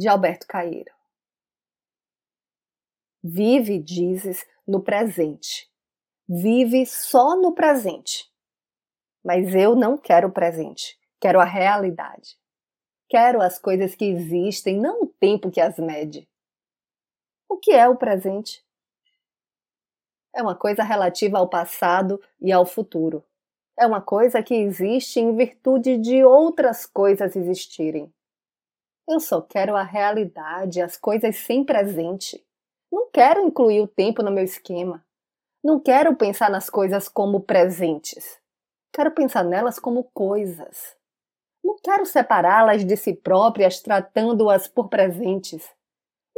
de Alberto Caeiro. Vive, dizes, no presente. Vive só no presente. Mas eu não quero o presente, quero a realidade. Quero as coisas que existem, não o tempo que as mede. O que é o presente? É uma coisa relativa ao passado e ao futuro. É uma coisa que existe em virtude de outras coisas existirem. Eu só quero a realidade, as coisas sem presente. Não quero incluir o tempo no meu esquema. Não quero pensar nas coisas como presentes. Quero pensar nelas como coisas. Não quero separá-las de si próprias, tratando-as por presentes.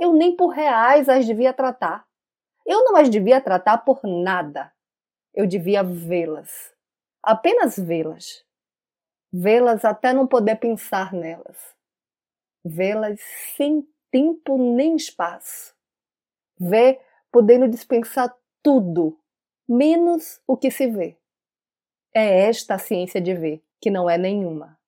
Eu nem por reais as devia tratar. Eu não as devia tratar por nada. Eu devia vê-las. Apenas vê-las. Vê-las até não poder pensar nelas vê-las sem tempo nem espaço. Vê podendo dispensar tudo, menos o que se vê. É esta a ciência de ver, que não é nenhuma.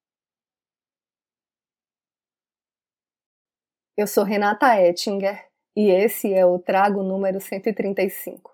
Eu sou Renata Ettinger e esse é o Trago número 135.